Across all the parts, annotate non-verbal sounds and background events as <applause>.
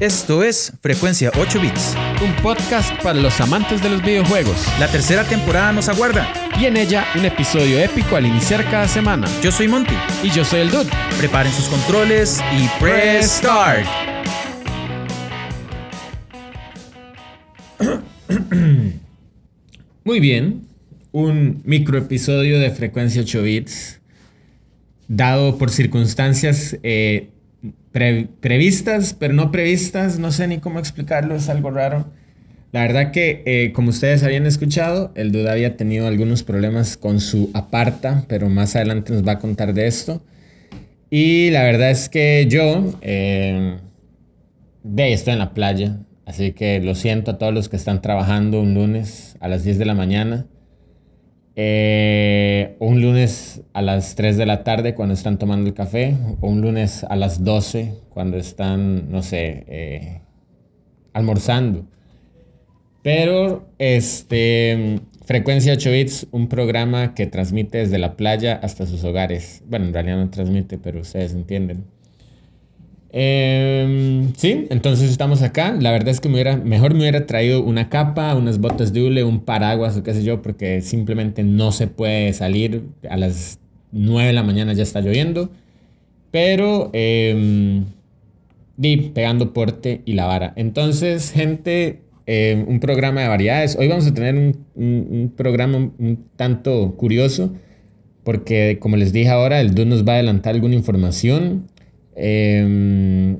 Esto es Frecuencia 8 Bits. Un podcast para los amantes de los videojuegos. La tercera temporada nos aguarda. Y en ella un episodio épico al iniciar cada semana. Yo soy Monty. Y yo soy el Dude. Preparen sus controles y press start. <coughs> Muy bien. Un microepisodio de Frecuencia 8 Bits. Dado por circunstancias eh, previstas, pero no previstas, no sé ni cómo explicarlo, es algo raro. La verdad que, eh, como ustedes habían escuchado, el Duda había tenido algunos problemas con su aparta, pero más adelante nos va a contar de esto. Y la verdad es que yo, eh, de estoy en la playa, así que lo siento a todos los que están trabajando un lunes a las 10 de la mañana. Eh, un lunes a las 3 de la tarde cuando están tomando el café, o un lunes a las 12 cuando están, no sé, eh, almorzando. Pero, este, Frecuencia 8 Bits, un programa que transmite desde la playa hasta sus hogares. Bueno, en realidad no transmite, pero ustedes entienden. Em, sí, entonces estamos acá. La verdad es que me hubiera, mejor me hubiera traído una capa, unas botas de hule, un paraguas o qué sé yo, porque simplemente no se puede salir. A las 9 de la mañana ya está lloviendo. Pero, eh, di, pegando porte y la vara. Entonces, gente, em, un programa de variedades. Hoy vamos a tener un, un programa un tanto curioso, porque como les dije ahora, el DUN nos va a adelantar alguna información. Em,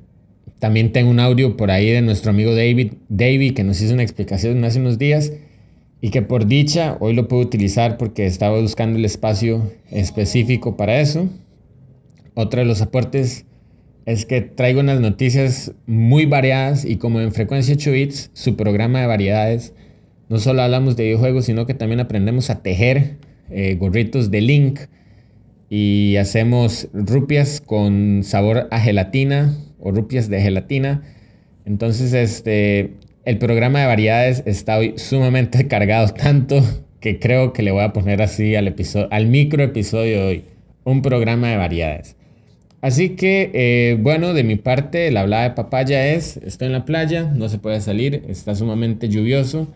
también tengo un audio por ahí de nuestro amigo David, David, que nos hizo una explicación hace unos días y que por dicha hoy lo puedo utilizar porque estaba buscando el espacio específico para eso. Otro de los aportes es que traigo unas noticias muy variadas y como en Frecuencia 8 Bits, su programa de variedades, no solo hablamos de videojuegos, sino que también aprendemos a tejer eh, gorritos de Link y hacemos rupias con sabor a gelatina o rupias de gelatina. Entonces, este, el programa de variedades está hoy sumamente <laughs> cargado tanto que creo que le voy a poner así al, episodio, al micro episodio de hoy, un programa de variedades. Así que, eh, bueno, de mi parte, la hablada de papaya es, estoy en la playa, no se puede salir, está sumamente lluvioso.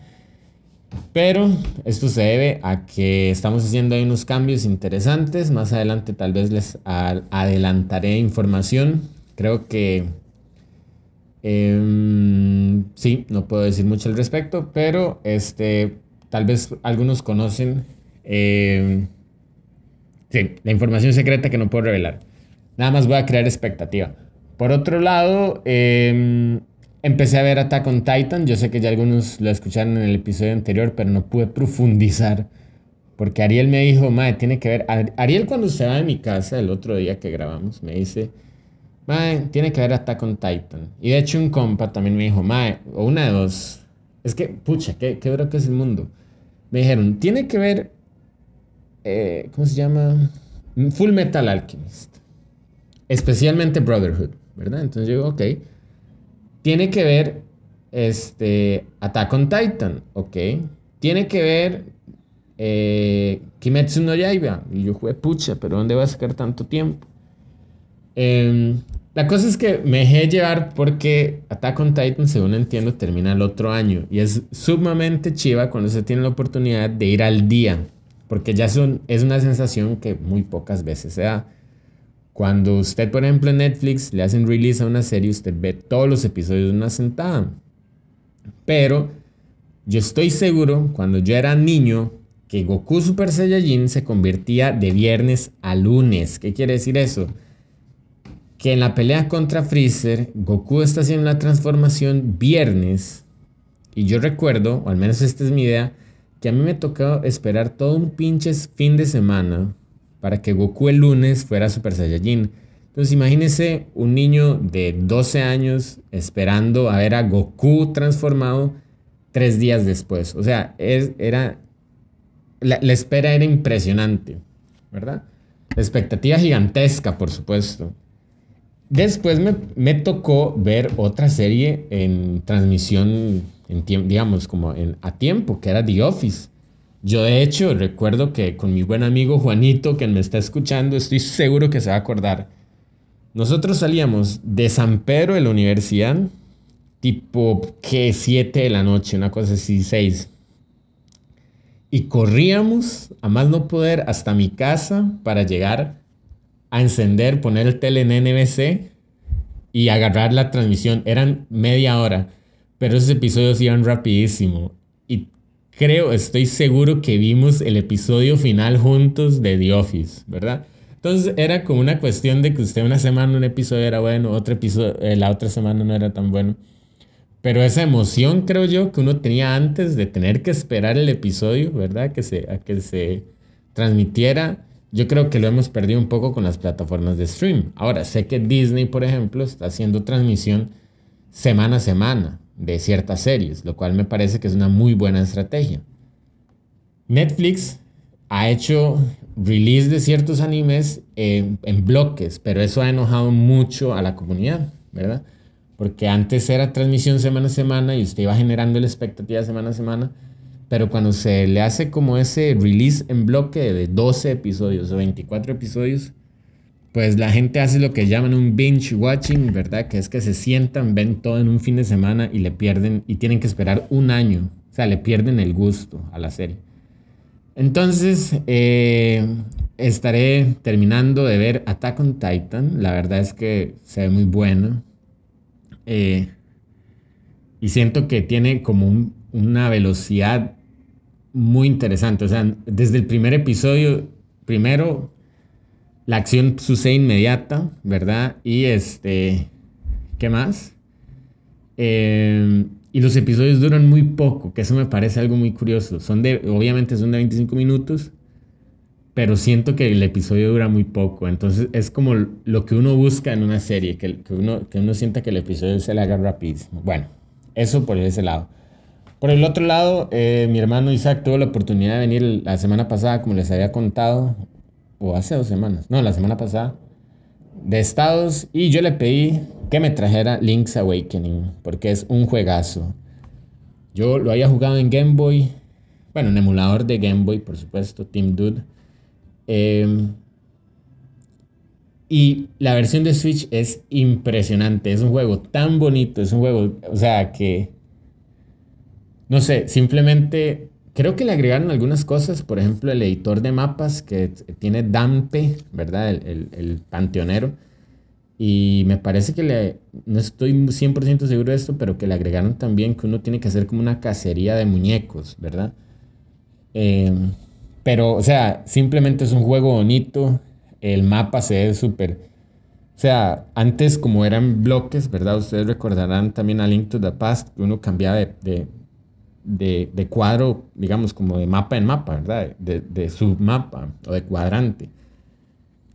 Pero esto se debe a que estamos haciendo ahí unos cambios interesantes. Más adelante tal vez les adelantaré información. Creo que em, sí, no puedo decir mucho al respecto, pero este, tal vez algunos conocen em, sí, la información secreta que no puedo revelar. Nada más voy a crear expectativa. Por otro lado, eh, Empecé a ver Attack on Titan. Yo sé que ya algunos lo escucharon en el episodio anterior, pero no pude profundizar. Porque Ariel me dijo, madre, tiene que ver. Ariel, cuando se va de mi casa el otro día que grabamos, me dice, madre, tiene que ver Attack on Titan. Y de hecho, un compa también me dijo, madre, o una de dos. Es que, pucha, qué, qué que es el mundo. Me dijeron, tiene que ver. Eh, ¿Cómo se llama? Full Metal Alchemist. Especialmente Brotherhood, ¿verdad? Entonces yo digo, ok tiene que ver este, Attack on Titan, ¿ok? Tiene que ver eh, Kimetsu no Yaiba. Y yo jugué, pucha, pero ¿dónde va a sacar tanto tiempo? Em, la cosa es que me dejé llevar porque Attack on Titan, según entiendo, termina el otro año. Y es sumamente chiva cuando se tiene la oportunidad de ir al día. Porque ya son, es una sensación que muy pocas veces se da. Cuando usted, por ejemplo, en Netflix le hacen release a una serie, usted ve todos los episodios de una sentada. Pero yo estoy seguro, cuando yo era niño, que Goku Super Saiyajin se convertía de viernes a lunes. ¿Qué quiere decir eso? Que en la pelea contra Freezer, Goku está haciendo la transformación viernes. Y yo recuerdo, o al menos esta es mi idea, que a mí me tocó esperar todo un pinches fin de semana para que Goku el lunes fuera Super Saiyajin. Entonces imagínense un niño de 12 años esperando a ver a Goku transformado tres días después. O sea, era, la, espera era impresionante, ¿verdad? La expectativa gigantesca, por supuesto. Después me, tocó ver otra serie en transmisión, digamos, como a tiempo, que era The Office. Yo de hecho recuerdo que con mi buen amigo Juanito, que me está escuchando, estoy seguro que se va a acordar. Nosotros salíamos de San Pedro de la universidad tipo que 7 de la noche, una cosa así, 6. Y corríamos a más no poder hasta mi casa para llegar a encender, poner el tele en NBC y agarrar la transmisión. Eran media hora, pero esos episodios iban rapidísimo. Creo, estoy seguro que vimos el episodio final juntos de The Office, ¿verdad? Entonces era como una cuestión de que usted una semana un episodio era bueno, otro episodio, eh, la otra semana no era tan bueno. Pero esa emoción creo yo que uno tenía antes de tener que esperar el episodio, ¿verdad? Que se, a que se transmitiera, yo creo que lo hemos perdido un poco con las plataformas de stream. Ahora, sé que Disney, por ejemplo, está haciendo transmisión semana a semana de ciertas series, lo cual me parece que es una muy buena estrategia. Netflix ha hecho release de ciertos animes en bloques, pero eso ha enojado mucho a la comunidad, ¿verdad? Porque antes era transmisión semana a semana y usted iba generando la expectativa semana a semana, pero cuando se le hace como ese release en bloque de 12 episodios o 24 episodios, pues la gente hace lo que llaman un binge watching, ¿verdad? Que es que se sientan, ven todo en un fin de semana y le pierden, y tienen que esperar un año, o sea, le pierden el gusto a la serie. Entonces, eh, estaré terminando de ver Attack on Titan. La verdad es que se ve muy bueno. Eh, y siento que tiene como una velocidad muy interesante. O sea, desde el primer episodio, primero, la acción sucede inmediata, ¿verdad? Y este, ¿qué más? Eh, y los episodios duran muy poco, que eso me parece algo muy curioso. Son de, obviamente son de 25 minutos, pero siento que el episodio dura muy poco. Entonces es como lo que uno busca en una serie, que, que uno, que uno sienta que el episodio se le haga rapidísimo. Bueno, eso por ese lado. Por el otro lado, eh, mi hermano Isaac tuvo la oportunidad de venir la semana pasada, como les había contado, o hace dos semanas, no, la semana pasada, de Estados, y yo le pedí que me trajera Link's Awakening, porque es un juegazo. Yo lo había jugado en Game Boy, bueno, en emulador de Game Boy, por supuesto, Team Dude. Em, y la versión de Switch es impresionante, es un juego tan bonito, es un juego, o sea, que, no sé, simplemente creo que le agregaron algunas cosas, por ejemplo, el editor de mapas que tiene Dampe, ¿verdad? El, el panteonero y me parece que le, no estoy 100% seguro de esto, pero que le agregaron también que uno tiene que hacer como una cacería de muñecos, ¿verdad? Em, pero, o sea, simplemente es un juego bonito, el mapa se ve súper... O sea, antes como eran bloques, ¿verdad? Ustedes recordarán también a Link to the Past, uno cambiaba de, de, cuadro, digamos, como de mapa en mapa, ¿verdad? De, de submapa o de cuadrante.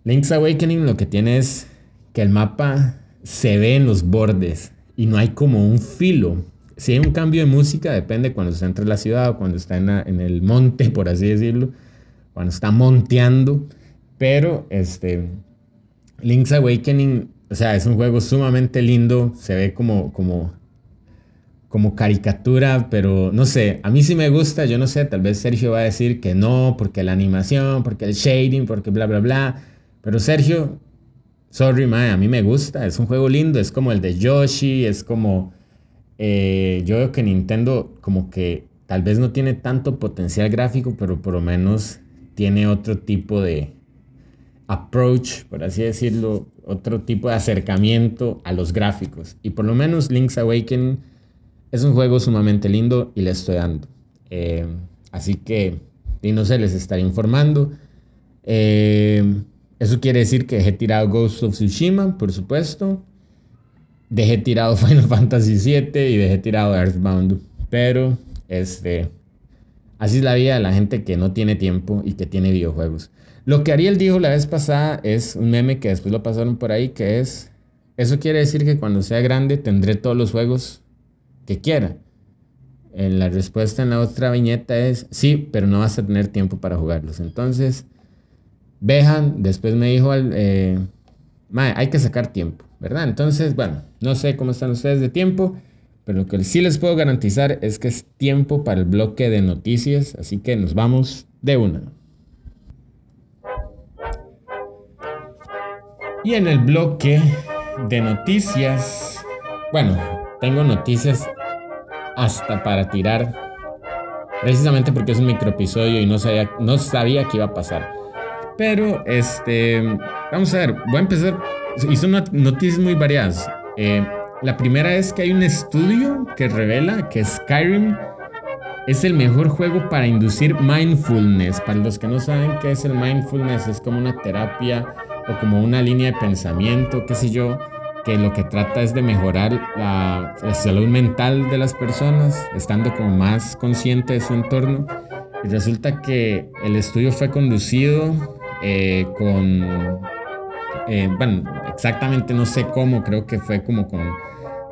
Link's Awakening lo que tiene es que el mapa se ve en los bordes y no hay como un filo. Si hay un cambio de música, depende cuando está entre la ciudad o cuando está en, el monte, <laughs> por así decirlo, cuando está monteando. Pero este, Link's Awakening, o sea, es un juego sumamente lindo, se ve como, como, como caricatura, pero no sé, a mí sí me gusta, yo no sé, tal vez Sergio va a decir que no, porque la animación, porque el shading, porque bla, bla, bla. Pero Sergio, Sorry, mae, a mí me gusta, es un juego lindo, es como el de Yoshi, es como... Eh, yo veo que Nintendo como que tal vez no tiene tanto potencial gráfico, pero por lo menos tiene otro tipo de approach, por así decirlo, otro tipo de acercamiento a los gráficos. Y por lo menos Link's Awakening es un juego sumamente lindo y le estoy dando. Eh, así que, y no sé, les estaré informando. Eh, eso quiere decir que dejé tirado Ghost of Tsushima, por supuesto. Dejé tirado <laughs> Final Fantasy VII y dejé tirado Earthbound. Pero, este, así es la vida de la gente que no tiene tiempo y que tiene videojuegos. Lo que Ariel dijo la vez pasada es un meme que después lo pasaron por ahí, que es, eso quiere decir que cuando sea grande tendré todos los juegos que quiera. En la respuesta en la otra viñeta es, sí, pero no vas a tener tiempo para jugarlos. Entonces, Behan después me dijo, eh, hay que sacar tiempo, ¿verdad? Entonces, bueno, no sé cómo están ustedes de tiempo, pero lo que sí les puedo garantizar es que es tiempo para el bloque de noticias, así que nos vamos de una. Y en el bloque de noticias, bueno, tengo noticias hasta para tirar. Precisamente porque es un microepisodio y no sabía, no sabía qué iba a pasar. Pero, este, vamos a ver, voy a empezar. Y son noticias muy variadas. Eh, la primera es que hay un estudio que revela que Skyrim es el mejor juego para inducir mindfulness. Para los que no saben qué es el mindfulness, es como una terapia o como una línea de pensamiento, qué sé yo, que lo que trata es de mejorar la, salud mental de las personas, estando como más consciente de su entorno. Y resulta que el estudio fue conducido eh, con, eh, bueno, exactamente no sé cómo, creo que fue como con,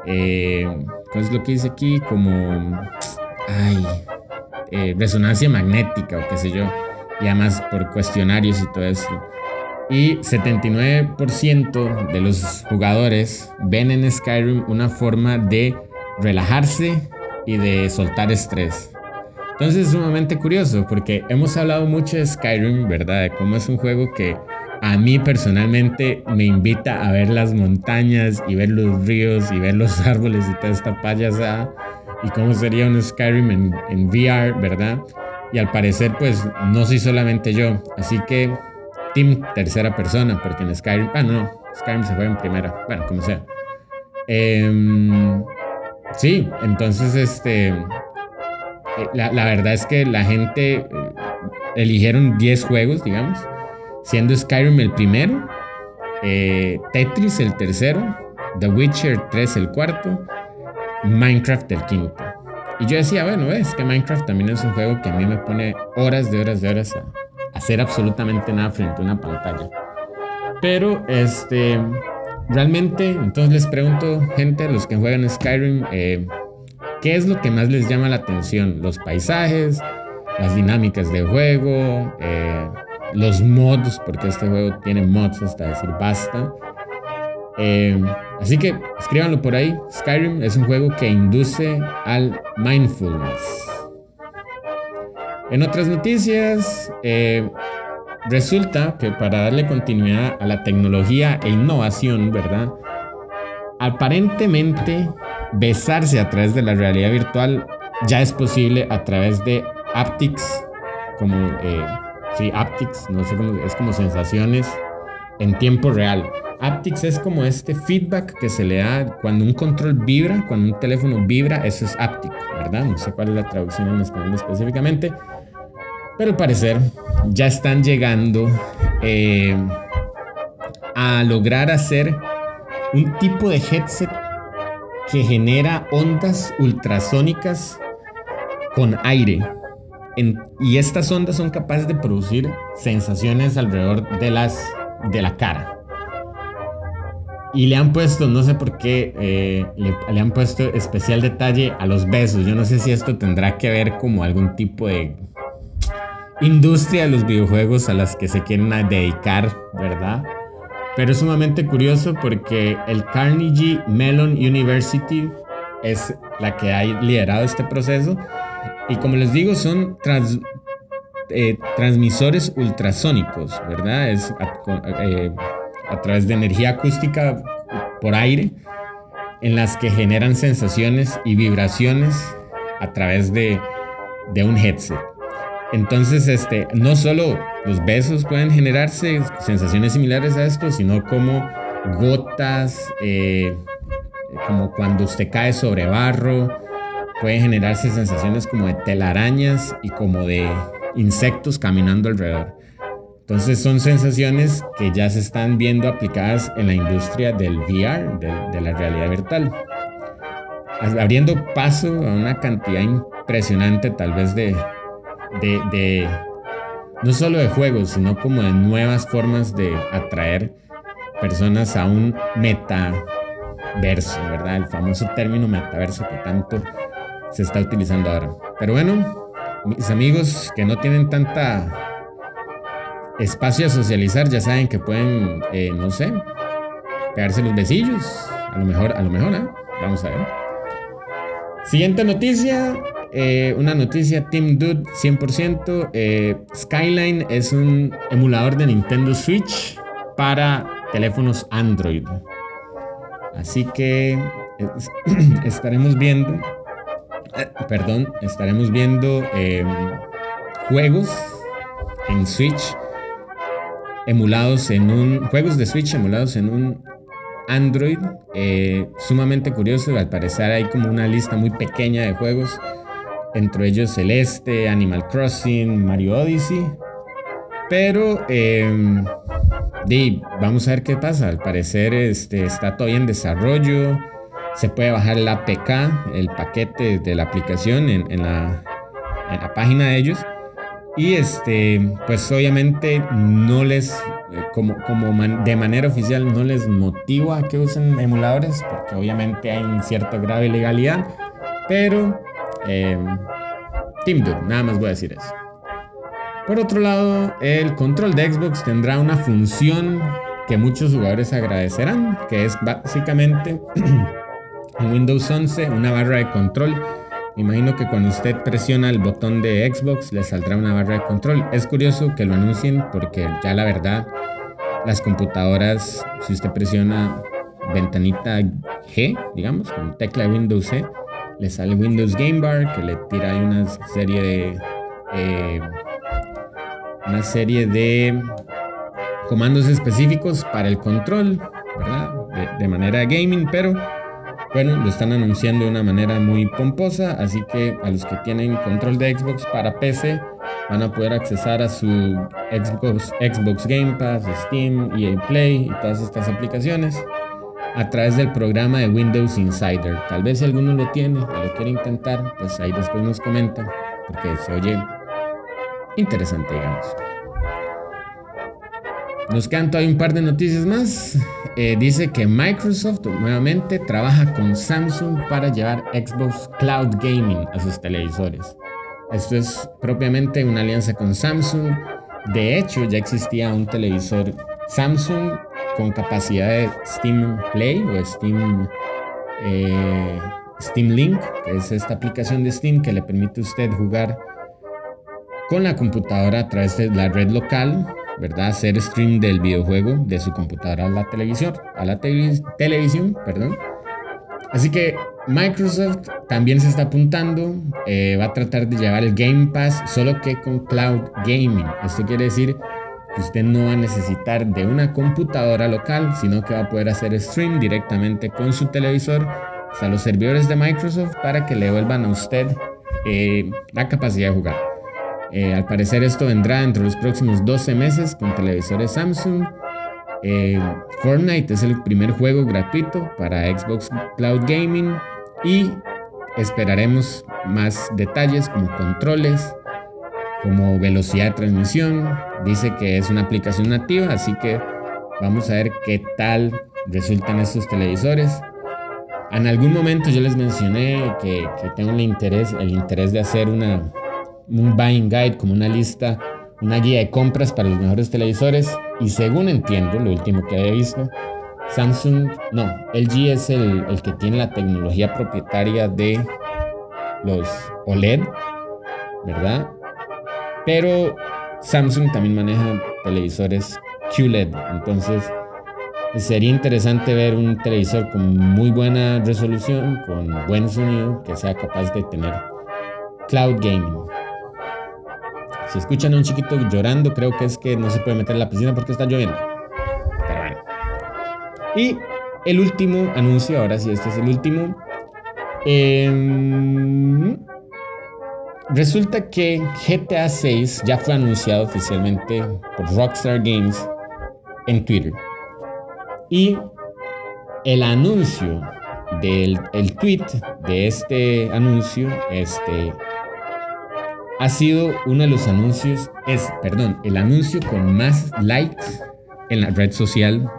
eh, ¿cuál es lo que dice aquí? Como, ay, resonancia magnética o qué sé yo, y además por cuestionarios y todo eso y 79% de los jugadores ven en Skyrim una forma de relajarse y de soltar estrés. Entonces es sumamente curioso porque hemos hablado mucho de Skyrim, ¿verdad? De cómo es un juego que a mí personalmente me invita a ver las montañas y ver los ríos y ver los <laughs> árboles y toda esta payasada y cómo sería un Skyrim en, en VR, ¿verdad? Y al parecer pues no soy solamente yo, así que Team tercera persona, porque en Skyrim, ah, no, Skyrim se fue en primera, bueno, como sea. Em, sí, entonces, este, eh, la, verdad es que la gente eh, eligieron 10 juegos, digamos, siendo Skyrim el primero, eh, Tetris el tercero, The Witcher 3 el cuarto, Minecraft el quinto. Y yo decía, bueno, es que Minecraft también es un juego que a mí me pone horas de horas de horas a, hacer absolutamente nada frente a una pantalla. Pero este, realmente, entonces les pregunto, gente, los que juegan Skyrim, eh, ¿qué es lo que más les llama la atención? Los paisajes, las dinámicas de juego, eh, los mods, porque este juego tiene mods hasta decir basta. Eh, así que escríbanlo por ahí. Skyrim es un juego que induce al mindfulness. En otras noticias, eh, resulta que para darle continuidad a la tecnología e innovación, ¿verdad? Aparentemente, besarse a través de la realidad virtual ya es posible a través de aptics, como, eh, sí, aptics, no sé cómo, es como sensaciones en tiempo real. Aptics es como este feedback que se le da cuando un control vibra, cuando un teléfono vibra, eso es aptic, ¿verdad? No sé cuál es la traducción en español específicamente, pero al parecer ya están llegando eh, a lograr hacer un tipo de headset que genera ondas ultrasónicas con aire. y estas ondas son capaces de producir sensaciones alrededor de, las, de la cara. Y le han puesto, no sé por qué, eh, le, le, han puesto especial detalle a los besos. Yo no sé si esto tendrá que ver como algún tipo de industria de los videojuegos a las que se quieren dedicar, ¿verdad? Pero es sumamente curioso porque el Carnegie Mellon University es la que ha liderado este proceso y como les digo son eh, transmisores ultrasónicos, ¿verdad? Es eh, a, través de energía acústica por aire en las que generan sensaciones y vibraciones a través de, de un headset. Entonces, este, no solo los besos pueden generarse sensaciones similares a esto, sino como gotas, eh, como cuando usted cae sobre barro, pueden generarse sensaciones como de telarañas y como de insectos caminando alrededor. Entonces son sensaciones que ya se están viendo aplicadas en la industria del VR, de, la realidad virtual, abriendo paso a una cantidad impresionante tal vez de, de, no solo de juegos, sino como de nuevas formas de atraer personas a un metaverso, ¿verdad? El famoso término metaverso que tanto se está utilizando ahora. Pero bueno, mis amigos que no tienen tanta espacio a socializar, ya saben que pueden, eh, no sé, pegarse los besillos. A lo mejor, a lo mejor, ¿eh? Vamos a ver. Siguiente noticia. Eh, una noticia, Team Dude 100%. Eh, Skyline es un emulador de Nintendo Switch para teléfonos Android. Así que <clears throat> estaremos viendo, eh, perdón, estaremos viendo em, juegos en Switch emulados en un, juegos de Switch emulados en un Android, sumamente curioso, al parecer hay como una lista muy pequeña de juegos, entre ellos Celeste, Animal Crossing, Mario Odyssey, pero eh, vamos a ver qué pasa. Al parecer este, está todavía en desarrollo. Se puede bajar el APK, el paquete de la aplicación en, la, página de ellos. Y este, pues obviamente no les, como, como de manera oficial, no les motiva a que usen emuladores, porque obviamente hay un cierto grado de ilegalidad. Pero, eh, Team nada más voy a decir eso. Por otro lado, el control de Xbox tendrá una función que muchos jugadores agradecerán, que es básicamente <clears throat> en Windows 11 una barra de control. Imagino que cuando usted presiona el botón de Xbox le saldrá una barra de control. Es curioso que lo anuncien porque ya la verdad las computadoras, si usted presiona ventanita G, digamos, con tecla de Windows C, le sale Windows Game Bar que le tira una serie de... Eh, una serie de comandos específicos para el control. De, manera gaming, pero bueno, lo están anunciando de una manera muy pomposa, así que a los que tienen control de Xbox para PC van a poder accesar a su Xbox, Xbox Game Pass, Steam, EA Play y todas estas aplicaciones a través del programa de Windows Insider. Tal vez si alguno lo tiene o lo quiere intentar, pues ahí después nos comenta, porque se oye interesante, digamos. Nos quedan todavía un par de noticias más. Eh, dice que Microsoft nuevamente trabaja con Samsung para llevar Xbox Cloud Gaming a sus televisores. Esto es propiamente una alianza con Samsung. De hecho, ya existía un televisor Samsung con capacidad de Steam Play o Steam, eh, Steam Link, que es esta aplicación de Steam que le permite a usted jugar con la computadora a través de la red local, ¿verdad? Hacer stream del videojuego de su computadora a la televisión, a la televisión, perdón. Así que Microsoft también se está apuntando, eh, va a tratar de llevar el Game Pass, solo que con Cloud Gaming. Esto quiere decir usted no va a necesitar de una computadora local, sino que va a poder hacer stream directamente con su televisor a los servidores de Microsoft para que le vuelvan a usted eh, la capacidad de jugar. Eh, al parecer esto vendrá dentro de los próximos 12 meses con televisores Samsung. Eh, Fortnite es el primer juego gratuito para Xbox Cloud Gaming y esperaremos más detalles como controles, como velocidad de transmisión. Dice que es una aplicación nativa, así que vamos a ver qué tal resultan estos televisores. En algún momento yo les mencioné que, que tengo el interés, el interés de hacer una, un buying guide, como una lista, una guía de compras para los mejores televisores. Y según entiendo, lo último que había visto, Samsung, no, LG es el, el que tiene la tecnología propietaria de los OLED, ¿verdad? Pero Samsung también maneja televisores QLED. Entonces sería interesante ver un televisor con muy buena resolución, con buen sonido, que sea capaz de tener cloud gaming. Si escuchan a un chiquito llorando, creo que es que no se puede meter en la piscina porque está lloviendo. Pero bueno. Y el último anuncio, ahora sí, este es el último. Em, resulta que GTA 6 ya fue anunciado oficialmente por Rockstar Games en Twitter. Y el anuncio del el tweet de este anuncio, este ha sido uno de los anuncios, es, perdón, el anuncio con más likes en la red social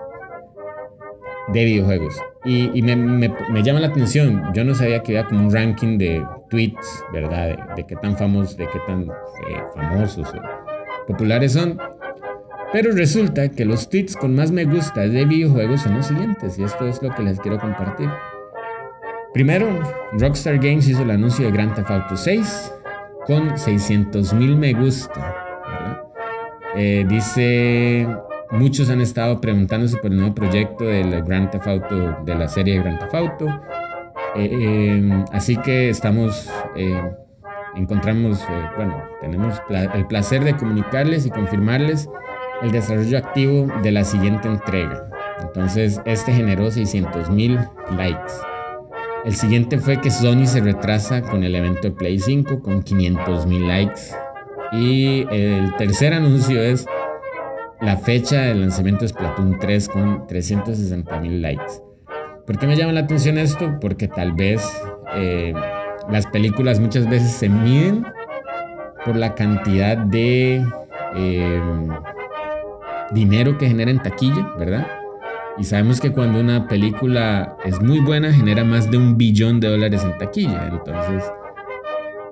de videojuegos. Y, me, llama la atención, yo no sabía que había como un ranking de tweets, ¿verdad? De, qué tan famosos, de qué tan eh, famosos o populares son. Pero resulta que los tweets con más me gusta de videojuegos son los siguientes, y esto es lo que les quiero compartir. Primero, Rockstar Games hizo el anuncio de Grand Theft Auto 6 con 600 mil me gusta. Eh, dice, muchos han estado preguntándose por el nuevo proyecto del Grand Theft Auto, de la serie Grand Theft Auto. Eh, así que estamos, encontramos, bueno, tenemos el placer de comunicarles y confirmarles el desarrollo activo de la siguiente entrega. Entonces, este generó 600 mil likes. El siguiente fue que Sony se retrasa con el evento de Play 5 con 500 mil likes. Y el tercer anuncio es la fecha de lanzamiento de Splatoon 3 con 360 mil likes. ¿Por qué me llama la atención esto? Porque tal vez eh, las películas muchas veces se miden por la cantidad de eh, dinero que genera en taquilla, ¿verdad? Y sabemos que cuando una película es muy buena, genera más de un billón de dólares en taquilla. Entonces,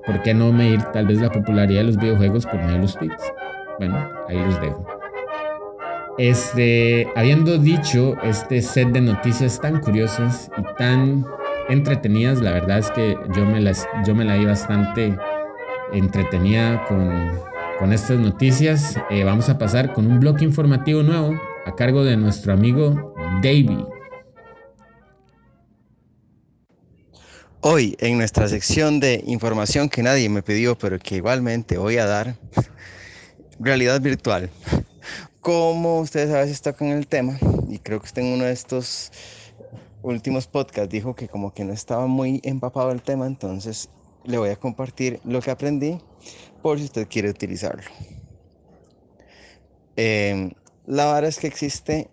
¿por qué no medir tal vez la popularidad de los videojuegos por medio de los tweets? Bueno, ahí los dejo. Este, habiendo dicho este set de noticias tan curiosas y tan entretenidas, la verdad es que yo me, las, yo me la di bastante entretenida con, con estas noticias. Eh, vamos a pasar con un bloque informativo nuevo a cargo de nuestro amigo Davey. Hoy en nuestra sección de información que nadie me pidió, pero que igualmente voy a dar, <laughs> realidad virtual. Como ustedes a veces tocan el tema, y creo que usted en uno de estos últimos podcasts dijo que como que no estaba muy empapado el tema, entonces le voy a compartir lo que aprendí por si usted quiere utilizarlo. Eh, la verdad es que existe,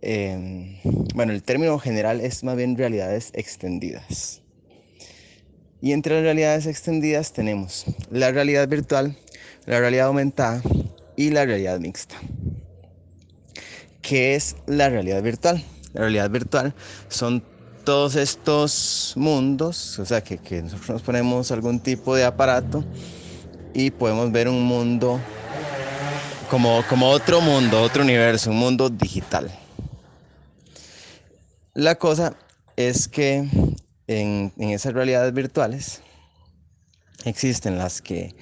em, bueno, el término general es más bien realidades extendidas. Y entre las realidades extendidas tenemos la realidad virtual, la realidad aumentada y la realidad mixta. ¿Qué es la realidad virtual? La realidad virtual son todos estos mundos, o sea, que, nosotros nos ponemos algún tipo de aparato y podemos ver un mundo como, como otro mundo, otro universo, un mundo digital. La cosa es que en, esas realidades virtuales existen las que,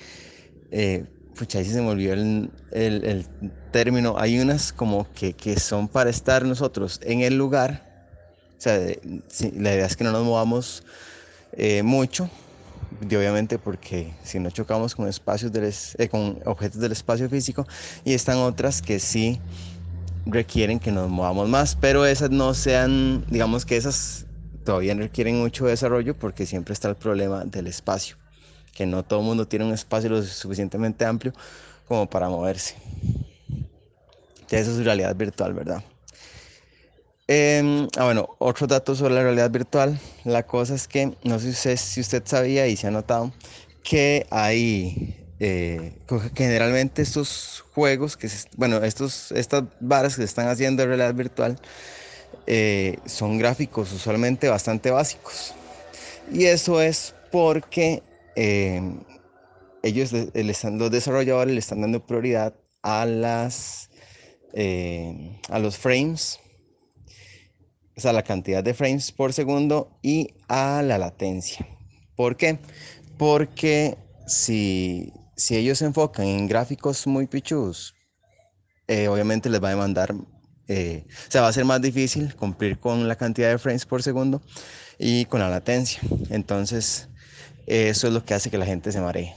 eh, pucha, ahí se me olvidó el, término, hay unas como que, son para estar nosotros en el lugar, o sea, la idea es que no nos movamos eh, mucho, obviamente porque si no chocamos con espacios eh, con objetos del espacio físico y están otras que sí requieren que nos movamos más, pero esas no sean, digamos que esas todavía requieren mucho desarrollo porque siempre está el problema del espacio, que no todo el mundo tiene un espacio lo suficientemente amplio como para moverse. Eso es realidad virtual, ¿verdad? Em, ah, bueno, otro dato sobre la realidad virtual. La cosa es que, no sé si usted, sabía y se ha notado, que hay eh, generalmente estos juegos, que bueno, estos, estas varas que se están haciendo de realidad virtual, eh, son gráficos usualmente bastante básicos. Y eso es porque em, ellos, los desarrolladores le están dando prioridad a las em, a los frames o sea, la cantidad de frames por segundo y a la latencia. ¿Por qué? Porque si, ellos se enfocan en gráficos muy pichudos, eh, obviamente les va a demandar, eh, o sea, va a ser más difícil cumplir con la cantidad de frames por segundo y con la latencia. Entonces, eso es lo que hace que la gente se maree.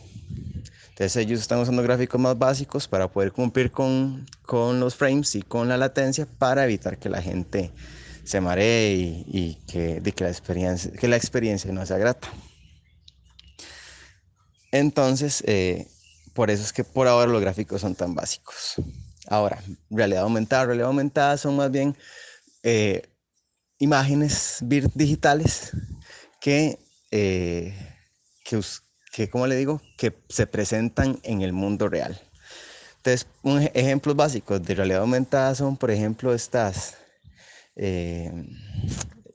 Entonces ellos están usando gráficos más básicos para poder cumplir con, con los frames y con la latencia para evitar que la gente se maree y, que, que, la experiencia, que la experiencia no sea grata. Entonces, eh, por eso es que por ahora los gráficos son tan básicos. Ahora, realidad aumentada, realidad aumentada son más bien eh, imágenes digitales que, eh, que, que, ¿cómo le digo? Que se presentan en el mundo real. Entonces, un, ejemplos básicos de realidad aumentada son, por ejemplo, estas eh,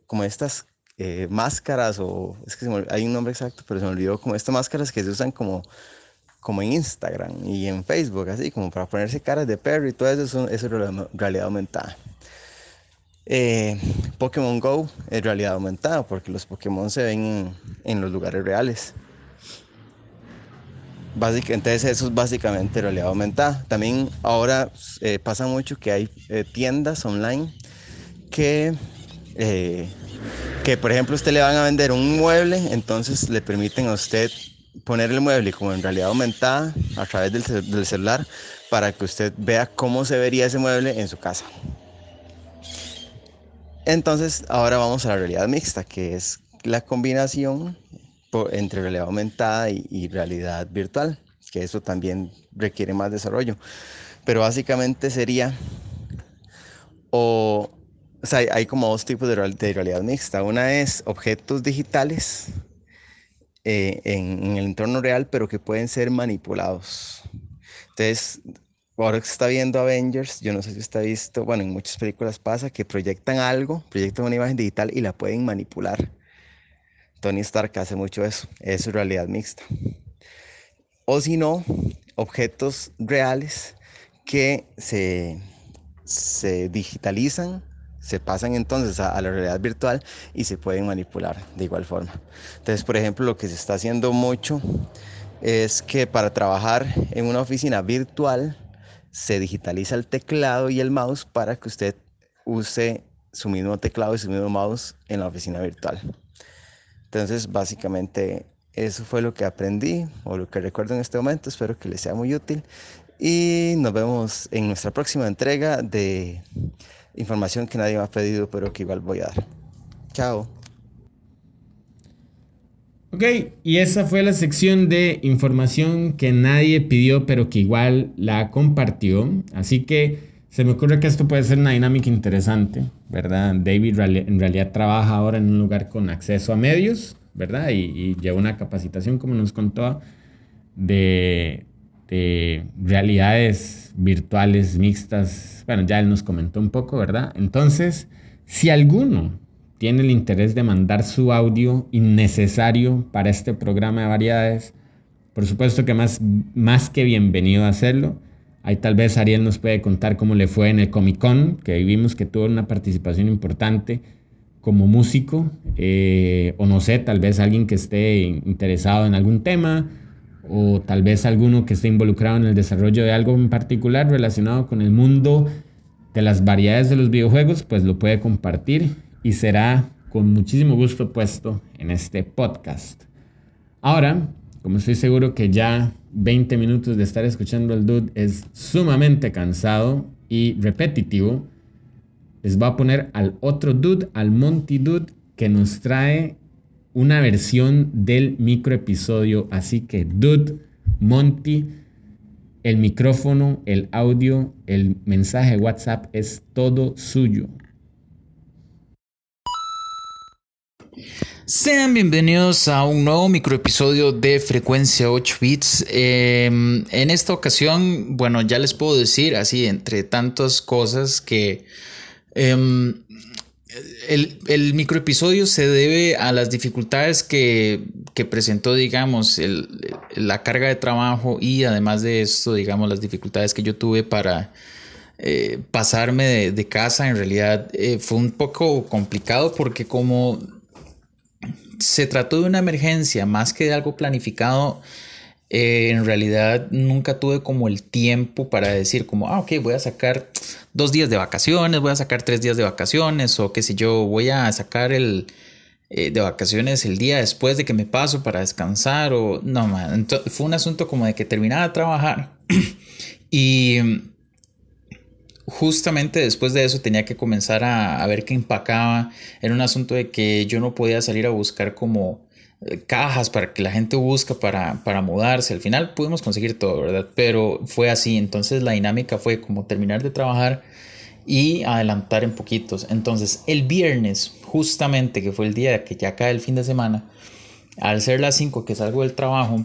como estas eh, máscaras, o es que hay un nombre exacto, pero se me olvidó, como estas máscaras que se usan como, como en Instagram y en Facebook, así como para ponerse caras de perro y todo eso, es realidad aumentada. Eh, Pokémon Go es realidad aumentada porque los Pokémon se ven en, los lugares reales. Entonces eso es básicamente realidad aumentada. También ahora pasa mucho que hay tiendas online que, eh, que por ejemplo usted le van a vender un mueble, entonces le permiten a usted poner el mueble como en realidad aumentada a través del, del celular para que usted vea cómo se vería ese mueble en su casa. Entonces, ahora vamos a la realidad mixta, que es la combinación entre realidad aumentada y, realidad virtual, que eso también requiere más desarrollo. Pero básicamente sería, o, sea, hay, como dos tipos de, realidad mixta. Una es objetos digitales eh, en, en el entorno real, pero que pueden ser manipulados. Entonces, ahora que se está viendo Avengers, yo no sé si ha visto, bueno, en muchas películas pasa que proyectan algo, proyectan una imagen digital y la pueden manipular. Tony Stark hace mucho eso, es realidad mixta. O si no, objetos reales que se, se digitalizan, se pasan entonces a, a, la realidad virtual y se pueden manipular de igual forma. Entonces, por ejemplo, lo que se está haciendo mucho es que para trabajar en una oficina virtual, se digitaliza el teclado y el mouse para que usted use su mismo teclado y su mismo mouse en la oficina virtual. Entonces, básicamente eso fue lo que aprendí o lo que recuerdo en este momento. Espero que les sea muy útil y nos vemos en nuestra próxima entrega de información que nadie me ha pedido, pero que igual voy a dar. Chao. Ok, y esa fue la sección de información que nadie pidió, pero que igual la compartió. Así que se me ocurre que esto puede ser una dinámica interesante, ¿verdad? David en realidad trabaja ahora en un lugar con acceso a medios, ¿verdad? Y, lleva una capacitación, como nos contó, de, de realidades virtuales mixtas. Bueno, ya él nos comentó un poco, ¿verdad? Entonces, si alguno tiene el interés de mandar su audio innecesario para este programa de variedades, por supuesto que más, más que bienvenido a hacerlo. Ahí tal vez Ariel nos puede contar cómo le fue en el Comic Con, que vimos que tuvo una participación importante como músico, eh, o no sé, tal vez alguien que esté interesado en algún tema, o tal vez alguno que esté involucrado en el desarrollo de algo en particular relacionado con el mundo de las variedades de los videojuegos, pues lo puede compartir y será con muchísimo gusto puesto en este podcast. Ahora, como estoy seguro que ya 20 minutos de estar escuchando al dude es sumamente cansado y repetitivo, les voy a poner al otro dude, al Monty Dude, que nos trae una versión del microepisodio. Así que, dude, Monty, el micrófono, el audio, el mensaje WhatsApp es todo suyo. Sean bienvenidos a un nuevo microepisodio de Frecuencia 8 Bits. Em, en esta ocasión, bueno, ya les puedo decir así, entre tantas cosas, que em, el, el, microepisodio se debe a las dificultades que, presentó, digamos, la carga de trabajo y además de esto, digamos, las dificultades que yo tuve para eh, pasarme de, casa. En realidad eh, fue un poco complicado porque como se trató de una emergencia más que de algo planificado. Eh, en realidad nunca tuve como el tiempo para decir como, ah, ok, voy a sacar dos días de vacaciones, voy a sacar tres días de vacaciones o qué sé yo, voy a sacar el eh, de vacaciones el día después de que me paso para descansar o no, man. fue un asunto como de que terminaba de trabajar <clears throat> y justamente después de eso tenía que comenzar a, ver qué empacaba. Era un asunto de que yo no podía salir a buscar como eh, cajas para que la gente busca para, para mudarse. Al final pudimos conseguir todo, ¿verdad? Pero fue así. Entonces la dinámica fue como terminar de trabajar y adelantar en poquitos. Entonces el viernes, justamente que fue el día que ya cae el fin de semana, al ser las 5 que salgo del trabajo,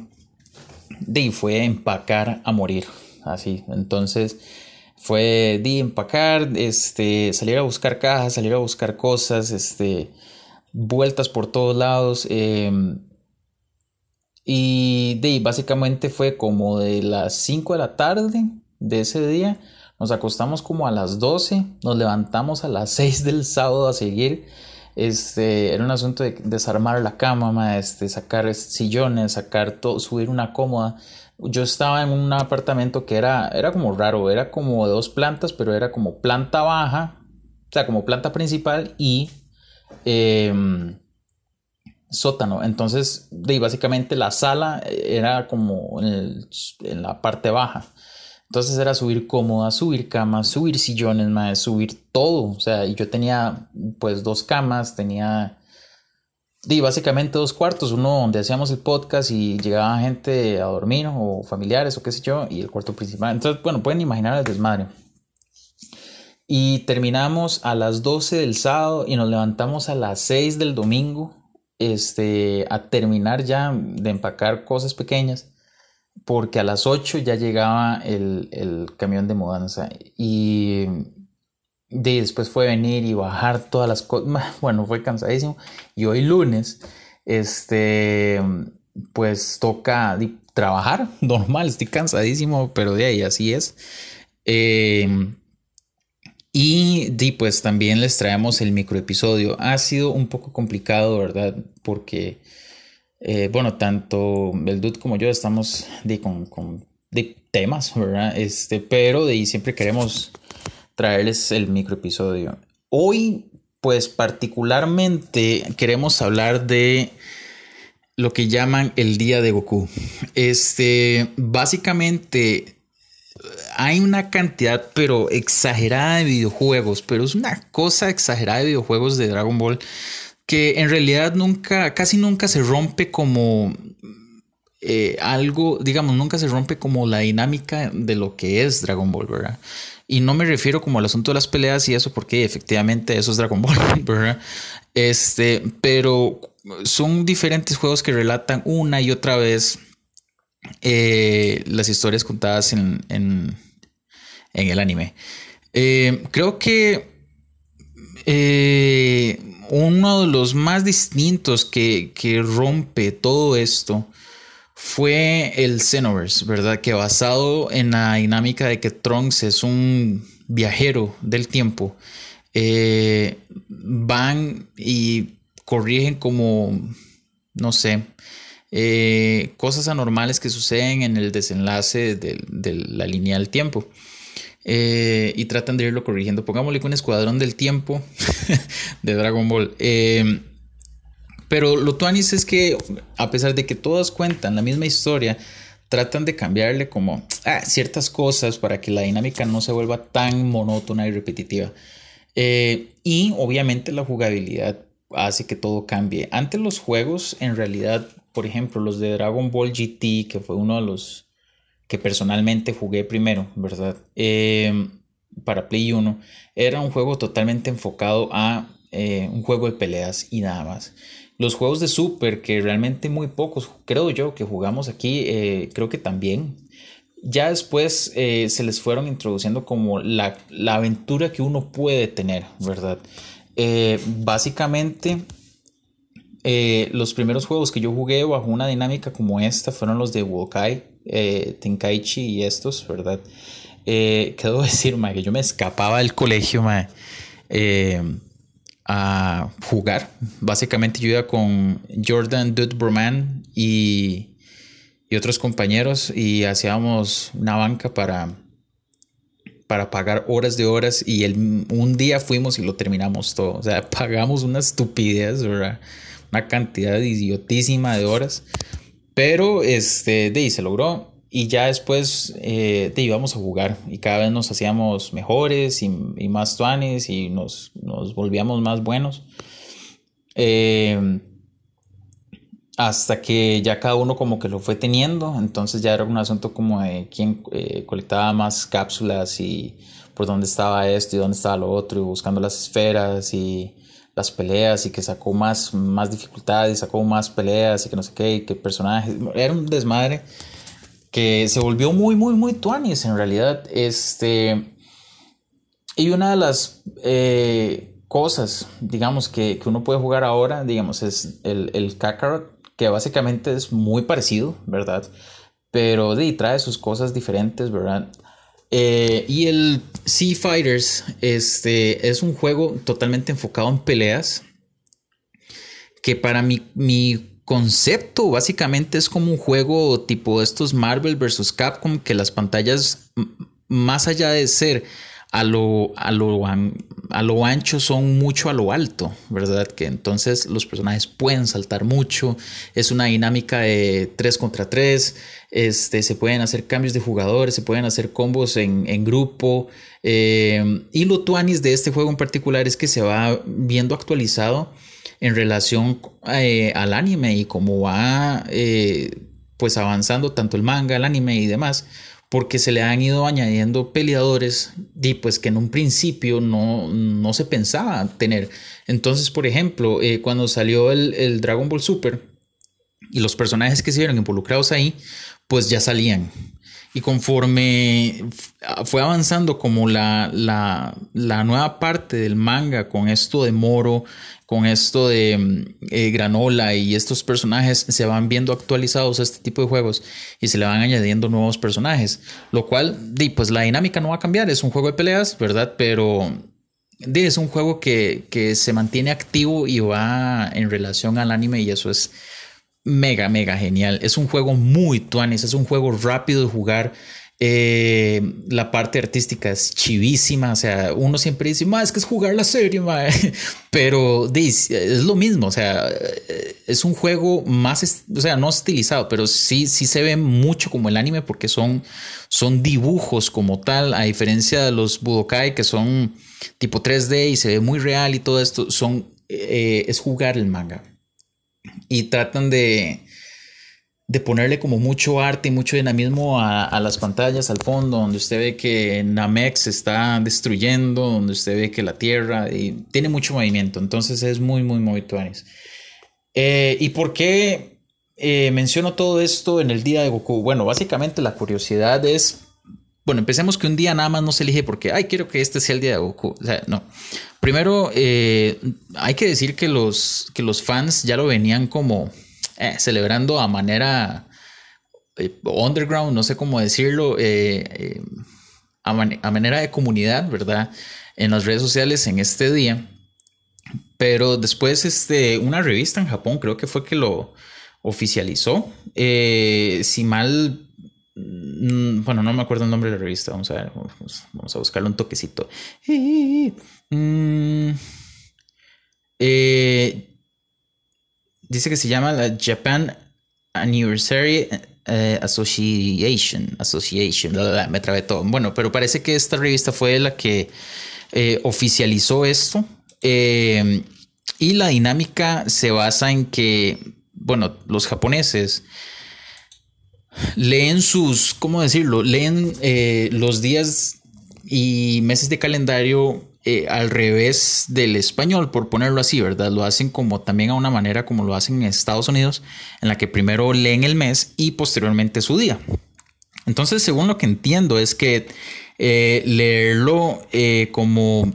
de fue empacar a morir. Así. Entonces fue de empacar, este, salir a buscar cajas, salir a buscar cosas, este, vueltas por todos lados. Em, y de, básicamente fue como de las 5 de la tarde de ese día. Nos acostamos como a las 12, nos levantamos a las <laughs> 6 del sábado a seguir. Este, era un asunto de desarmar la cama, este, sacar sillones, sacar todo, subir una cómoda yo estaba en un apartamento que era, era como raro, era como dos plantas, pero era como planta baja, o sea, como planta principal y em, sótano. Entonces, básicamente la sala era como en, la parte baja. Entonces era subir cómodas, subir camas, subir sillones, más, subir todo. O sea, y yo tenía pues dos camas, tenía y básicamente dos cuartos, uno donde hacíamos el podcast y llegaba gente a dormir o familiares o qué sé yo, y el cuarto principal. Entonces, bueno, pueden imaginar el desmadre. Y terminamos a las 12 del sábado y nos levantamos a las 6 del domingo este, a terminar ya de empacar cosas pequeñas, porque a las 8 ya llegaba el, el camión de mudanza. Y de después fue venir y bajar todas las cosas. Bueno, fue cansadísimo. Y hoy lunes, este, pues toca trabajar <laughs> normal. Estoy cansadísimo, pero de ahí así es. Em, y pues también les traemos el microepisodio. Ha sido un poco complicado, ¿verdad? Porque, eh, bueno, tanto el dude como yo estamos de, con, con de temas, ¿verdad? Este, pero de ahí siempre queremos traerles el microepisodio. Hoy, pues particularmente queremos hablar de lo que llaman el día de Goku. Este, básicamente hay una cantidad, pero exagerada de videojuegos, pero es una cosa exagerada de videojuegos de Dragon Ball que en realidad nunca, casi nunca se rompe como eh, algo, digamos, nunca se rompe como la dinámica de lo que es Dragon Ball, ¿verdad? Y no me refiero como al asunto de las peleas y eso, porque efectivamente eso es Dragon Ball. <laughs> Este, pero son diferentes juegos que relatan una y otra vez eh, las historias contadas en, en, el anime. Eh, creo que eh, uno de los más distintos que, que rompe todo esto fue el Xenoverse, ¿verdad? Que basado en la dinámica de que Trunks es un viajero del tiempo, eh, van y corrigen como, no sé, eh, cosas anormales que suceden en el desenlace de, la línea del tiempo. Eh, y tratan de irlo corrigiendo. Pongámosle un escuadrón del tiempo <laughs> de Dragon Ball. Pero lo tuanis es que, a pesar de que todas cuentan la misma historia, tratan de cambiarle como ah, ciertas cosas para que la dinámica no se vuelva tan monótona y repetitiva. Eh, y obviamente la jugabilidad hace que todo cambie. Antes los juegos, en realidad, por ejemplo, los de Dragon Ball GT, que fue uno de los que personalmente jugué primero, ¿verdad? Eh, para Play 1, era un juego totalmente enfocado a eh, un juego de peleas y nada más. Los juegos de Super, que realmente muy pocos, creo yo, que jugamos aquí, eh, creo que también. Ya después eh, se les fueron introduciendo como la, aventura que uno puede tener, ¿verdad? Eh, básicamente, los primeros juegos que yo jugué bajo una dinámica como esta fueron los de Wokai, Tenkaichi y estos, ¿verdad? Quiero <laughs> decir, ma, que yo me escapaba del colegio, ma, a jugar. Básicamente yo iba con Jordan Dudberman y, y otros compañeros y hacíamos una banca para, para pagar horas de horas y el, un día fuimos y lo terminamos todo. O sea, <laughs> pagamos una estupidez, una cantidad idiotísima de horas. Pero este, de ahí se logró y ya después eh, te íbamos a jugar y cada vez nos hacíamos mejores y, más tuanes y nos, nos, volvíamos más buenos. Eh, hasta que ya cada uno como que lo fue teniendo, entonces ya era un asunto como de quién eh, colectaba más cápsulas y por dónde estaba esto y dónde estaba lo otro y buscando las esferas y las peleas y que sacó más, más dificultades y sacó más peleas y que no sé qué y que personajes, era un desmadre que se volvió muy, muy, muy tuanis en realidad. Este, y una de las eh, cosas, digamos, que, uno puede jugar ahora, digamos, es el, el Kakarot, que básicamente es muy parecido, ¿verdad? Pero de, trae sus cosas diferentes, ¿verdad? Eh, y el Sea Fighters este, es un juego totalmente enfocado en peleas. Que para mi, mi concepto básicamente es como un juego tipo estos Marvel vs. Capcom que las pantallas más allá de ser a lo, a lo, a lo ancho son mucho a lo alto, ¿verdad? Que entonces los personajes pueden saltar mucho, es una dinámica de 3 contra 3, este, se pueden hacer cambios de jugadores, se pueden hacer combos en, grupo. Eh, y lo tuanis de este juego en particular es que se va viendo actualizado en relación eh, al anime y cómo va eh, pues avanzando tanto el manga, el anime y demás porque se le han ido añadiendo peleadores y pues que en un principio no, no se pensaba tener. Entonces, por ejemplo, eh, cuando salió el, el, Dragon Ball Super y los personajes que se vieron involucrados ahí, pues ya salían. Y conforme fue avanzando como la, la, la nueva parte del manga con esto de Moro con esto de mm, eh, Granola y estos personajes se van viendo actualizados este tipo de juegos y se le van añadiendo nuevos personajes, lo cual, pues la dinámica no va a cambiar, es un juego de peleas, ¿verdad? Pero es un juego que, que se mantiene activo y va en relación al anime y eso es mega, mega genial. Es un juego muy tuanis, es un juego rápido de jugar. Eh, la parte artística es chivísima, o sea, uno siempre dice, es que es jugar la serie, <laughs> pero es lo mismo, o sea, es un juego más, o sea, no estilizado, pero sí, sí se ve mucho como el anime porque son, son dibujos como tal, a diferencia de los Budokai que son tipo 3D y se ve muy real y todo esto, son, eh, es jugar el manga. Y tratan de, de ponerle como mucho arte y mucho dinamismo a, las pantallas al fondo, donde usted ve que Namek se está destruyendo, donde usted ve que la Tierra tiene mucho movimiento, entonces es muy, muy, muy tuanis. Eh, ¿Y por qué eh, menciono todo esto en el día de Goku? Bueno, básicamente la curiosidad es, bueno, empecemos que un día nada más no se elige porque, ay, quiero que este sea el día de Goku. O sea, no. Primero, eh, hay que decir que los, que los fans ya lo venían como eh, celebrando a manera eh, underground, no sé cómo decirlo, eh, a, manera de comunidad, ¿verdad? En las redes sociales en este día. Pero después, este, una revista en Japón creo que fue que lo oficializó. si mal bueno, no me acuerdo el nombre de la revista. Vamos a ver, vamos, a buscarle un toquecito. Mm, dice que se llama la Japan Anniversary eh, Association. Association, me trabé todo. Bueno, pero parece que esta revista fue la que eh, oficializó esto. Eh, y la dinámica se basa en que, bueno, los japoneses leen sus, ¿cómo decirlo? Leen los días y meses de calendario eh, al revés del español, por ponerlo así, ¿verdad? Lo hacen como también a una manera como lo hacen en Estados Unidos, en la que primero leen el mes y posteriormente su día. Entonces, según lo que entiendo, es que eh, leerlo eh, como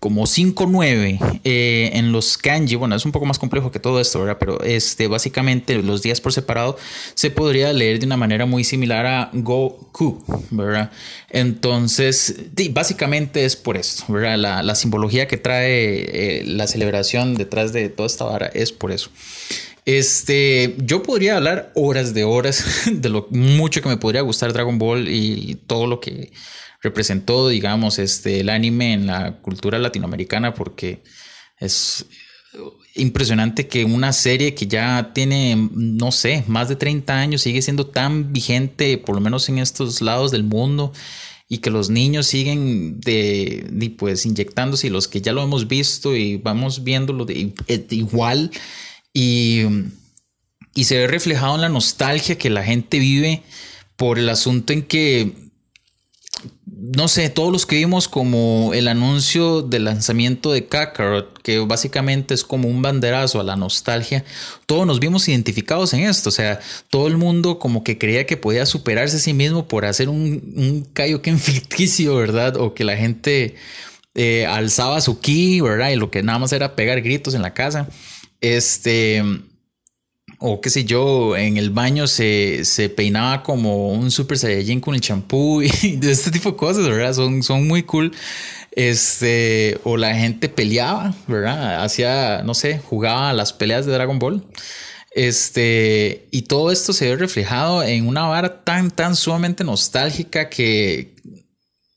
como 5-9 eh, en los kanji. Bueno, es un poco más complejo que todo esto, ¿verdad? Pero este, básicamente los días por separado se podría leer de una manera muy similar a Goku, ¿verdad? Entonces, básicamente es por esto, ¿verdad? La, simbología que trae eh, la celebración detrás de toda esta vara es por eso. Este, yo podría hablar horas de horas <laughs> de lo mucho que me podría gustar Dragon Ball y todo lo que representó, digamos, este, el anime en la cultura latinoamericana porque es impresionante que una serie que ya tiene, no sé, más de 30 años sigue siendo tan vigente, por lo menos en estos lados del mundo, y que los niños siguen de, pues inyectándose y los que ya lo hemos visto y vamos viéndolo de, igual y, y se ve reflejado en la nostalgia que la gente vive por el asunto en que no sé, todos los que vimos como el anuncio del lanzamiento de Kakarot, que básicamente es como un banderazo a la nostalgia, todos nos vimos identificados en esto. O sea, todo el mundo como que creía que podía superarse a sí mismo por hacer un, un Kaioken <laughs> ficticio, ¿verdad? O que la gente eh, alzaba su ki, ¿verdad? Y lo que nada más era pegar gritos en la casa. Este o qué sé yo, en el baño se, peinaba como un Super Saiyajin con el champú <laughs> y de este tipo de cosas, ¿verdad? Son, son muy cool. Este, o la gente peleaba, ¿verdad? Hacía, no sé, jugaba las peleas de Dragon Ball. Este, y todo esto se ve reflejado en una vara tan, tan sumamente nostálgica que,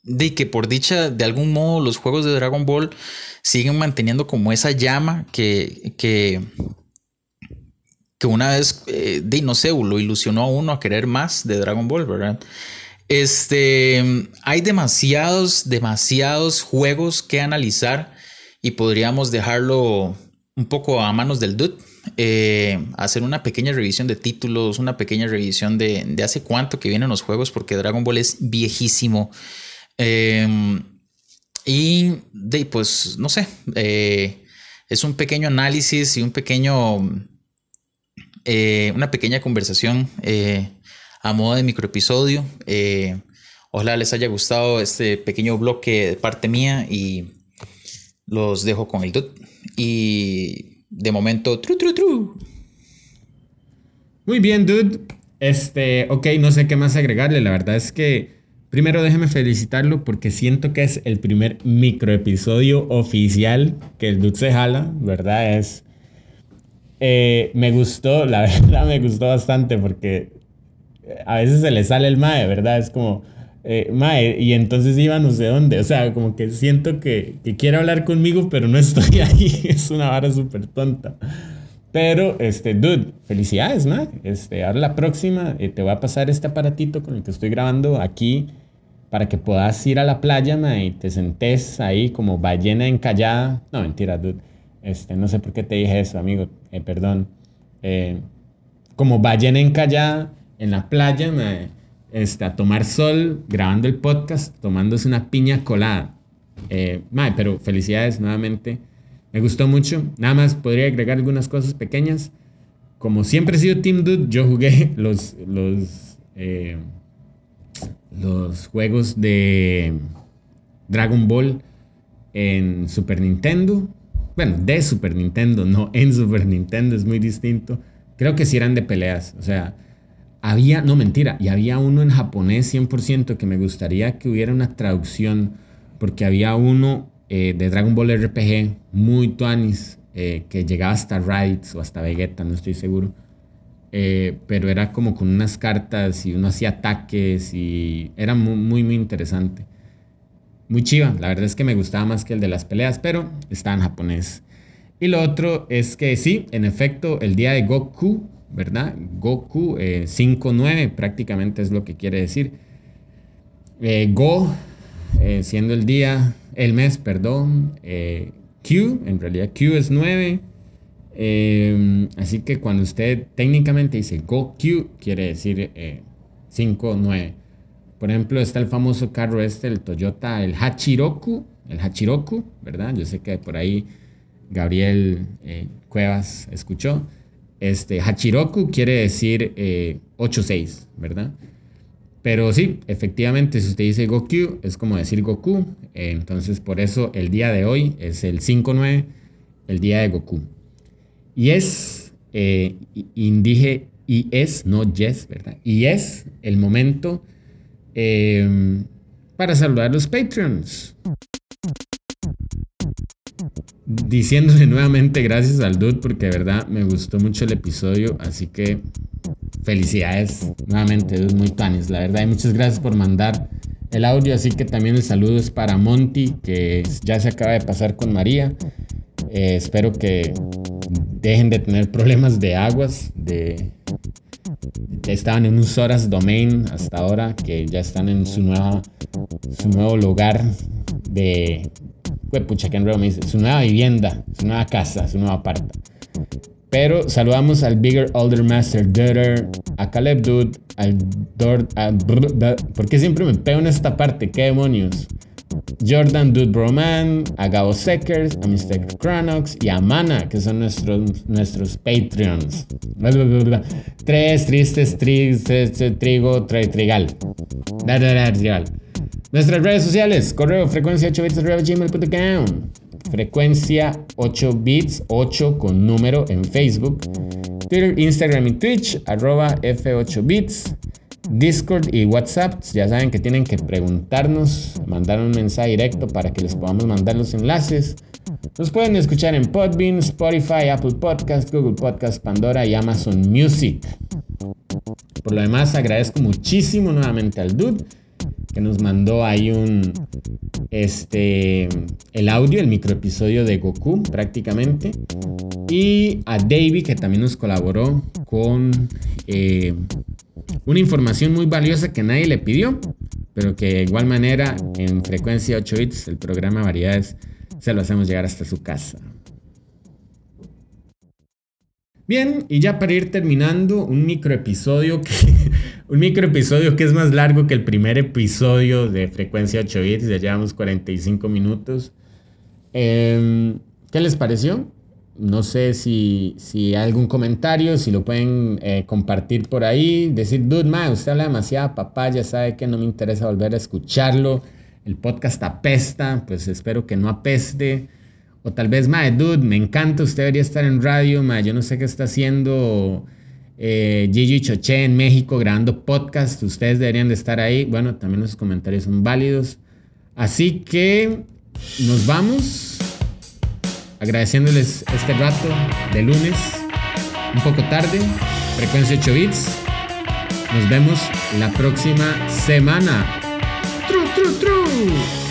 de que por dicha, de algún modo, los juegos de Dragon Ball siguen manteniendo como esa llama que, que, que una vez, eh, no sé, lo ilusionó a uno a querer más de Dragon Ball, ¿verdad? Este, hay demasiados, demasiados juegos que analizar y podríamos dejarlo un poco a manos del dude. Eh, hacer una pequeña revisión de títulos, una pequeña revisión de, de, hace cuánto que vienen los juegos, porque Dragon Ball es viejísimo. Eh, y de, pues, no sé, eh, es un pequeño análisis y un pequeño, una pequeña conversación a modo de microepisodio. ojalá les haya gustado este pequeño bloque de parte mía y los dejo con el dude. Y de momento, tru, tru, tru. Muy bien, dude. Este, ok, no sé qué más agregarle. La verdad es que primero déjeme felicitarlo porque siento que es el primer microepisodio oficial que el dude se jala, ¿verdad? Es. Eh, me gustó, la <laughs> verdad me gustó bastante porque a veces se le sale el mae, ¿verdad? Es como eh, mae, y entonces iba no sé dónde. O sea, como que siento que, que quiere hablar conmigo, pero no <laughs> estoy ahí. es una vara súper tonta. Pero, este, dude, felicidades, mae. Este, ahora la próxima eh, te voy a pasar este aparatito con el que estoy grabando aquí para que puedas ir a la playa, mae, y te sentes ahí como ballena encallada. No, mentira, dude. Este, no sé por qué te dije eso, amigo. Eh, perdón. Eh, como ballena encallada en la playa, mae este, a tomar sol, grabando el podcast, tomándose una piña colada. Eh, pero felicidades nuevamente. Me gustó mucho. Nada más podría agregar algunas cosas pequeñas. Como siempre he sido Team Dude, yo jugué <laughs> los, los, eh, los juegos de Dragon Ball en Super Nintendo. Bueno, de Super Nintendo, no en Super Nintendo, es muy distinto. Creo que sí eran de peleas. O sea, había, no mentira, y había uno en japonés 100% que me gustaría que hubiera una traducción, porque había uno eh, de Dragon Ball RPG muy tuanis, eh, que llegaba hasta Raditz o hasta Vegeta, no estoy seguro. Eh, pero era como con unas cartas y uno hacía ataques y era muy, muy, muy interesante. Muy chiva, la verdad es que me gustaba más que el de las peleas, pero estaba en japonés. Y lo otro es que sí, en efecto, el día de Goku ¿verdad? Goku 5-9 eh, prácticamente es lo que quiere decir. Eh, Go, eh, siendo el día, el mes, perdón. Q, en realidad Q es 9. así que cuando usted técnicamente dice Go Q, quiere decir 5-9. Por ejemplo, está el famoso carro este, el Toyota, el Hachiroku, el Hachiroku, ¿verdad? Yo sé que por ahí Gabriel Cuevas escuchó. Este, Hachiroku quiere decir 8-6, eh, ¿verdad? Pero sí, efectivamente, si usted dice Goku, es como decir Goku. entonces, por eso el día de hoy es el 5-9, el día de Goku. Y es, eh, indije, y es, no yes, ¿verdad? Y es el momento eh, para saludar a los Patreons diciéndole <laughs> nuevamente gracias al dude porque de verdad me gustó mucho el episodio, así que felicidades nuevamente, dude, muy tanis, la verdad, y muchas gracias por mandar el audio, así que también el saludo es para Monty, que ya se acaba de pasar con María. Eh, espero que dejen de tener problemas de aguas, de estaban en un Soras Domain hasta ahora, que ya están en su, nueva, su nuevo lugar de, pucha, que me dice, su nueva vivienda, su nueva casa, su nueva aparta. Pero saludamos al Bigger Older Master Dutter, a Caleb Dude, al Dord, ¿por qué siempre me pego en esta parte? ¿Qué demonios? Jordan Dude Broman, a Gabo Seckers, a Mr. Cronox y a Mana, que son nuestros, nuestros Patreons. Tres tristes, tristes, trigo, trigal. trigal. Nuestras redes sociales, correo frecuencia 8 bits. Frecuencia 8 bits 8 con número en Facebook. Twitter, Instagram y Twitch, arroba F8 bits. Discord y WhatsApp, ya saben que tienen que preguntarnos, mandar un mensaje directo para que les podamos mandar los enlaces. Nos pueden escuchar en Podbean, Spotify, Apple Podcast, Google Podcast, Pandora y Amazon Music. Por lo demás, agradezco muchísimo nuevamente al Dude que nos mandó ahí un, este, el audio, el microepisodio de Goku prácticamente. Y a David, que también nos colaboró con eh, una información muy valiosa que nadie le pidió, pero que de igual manera en frecuencia 8 bits, el programa Variedades, se lo hacemos llegar hasta su casa. Bien, y ya para ir terminando, un microepisodio que, <laughs> un que es más largo que el primer episodio de Frecuencia 8 bits, ya llevamos 45 minutos. Em, ¿Qué les pareció? No sé si, si hay algún comentario, si lo pueden eh, compartir por ahí. Decir, dude, man, usted habla demasiada papaya, sabe que no me interesa volver a escucharlo. El podcast apesta, pues espero que no apeste. O tal vez, mae, dude, me encanta, usted debería estar en radio, mae, yo no sé qué está haciendo eh, Gigi Choché en México grabando podcast, ustedes deberían de estar ahí. Bueno, también los comentarios son válidos. Así que nos vamos agradeciéndoles este rato de lunes, un poco tarde, frecuencia 8 bits. Nos vemos la próxima semana. Tru, tru, tru.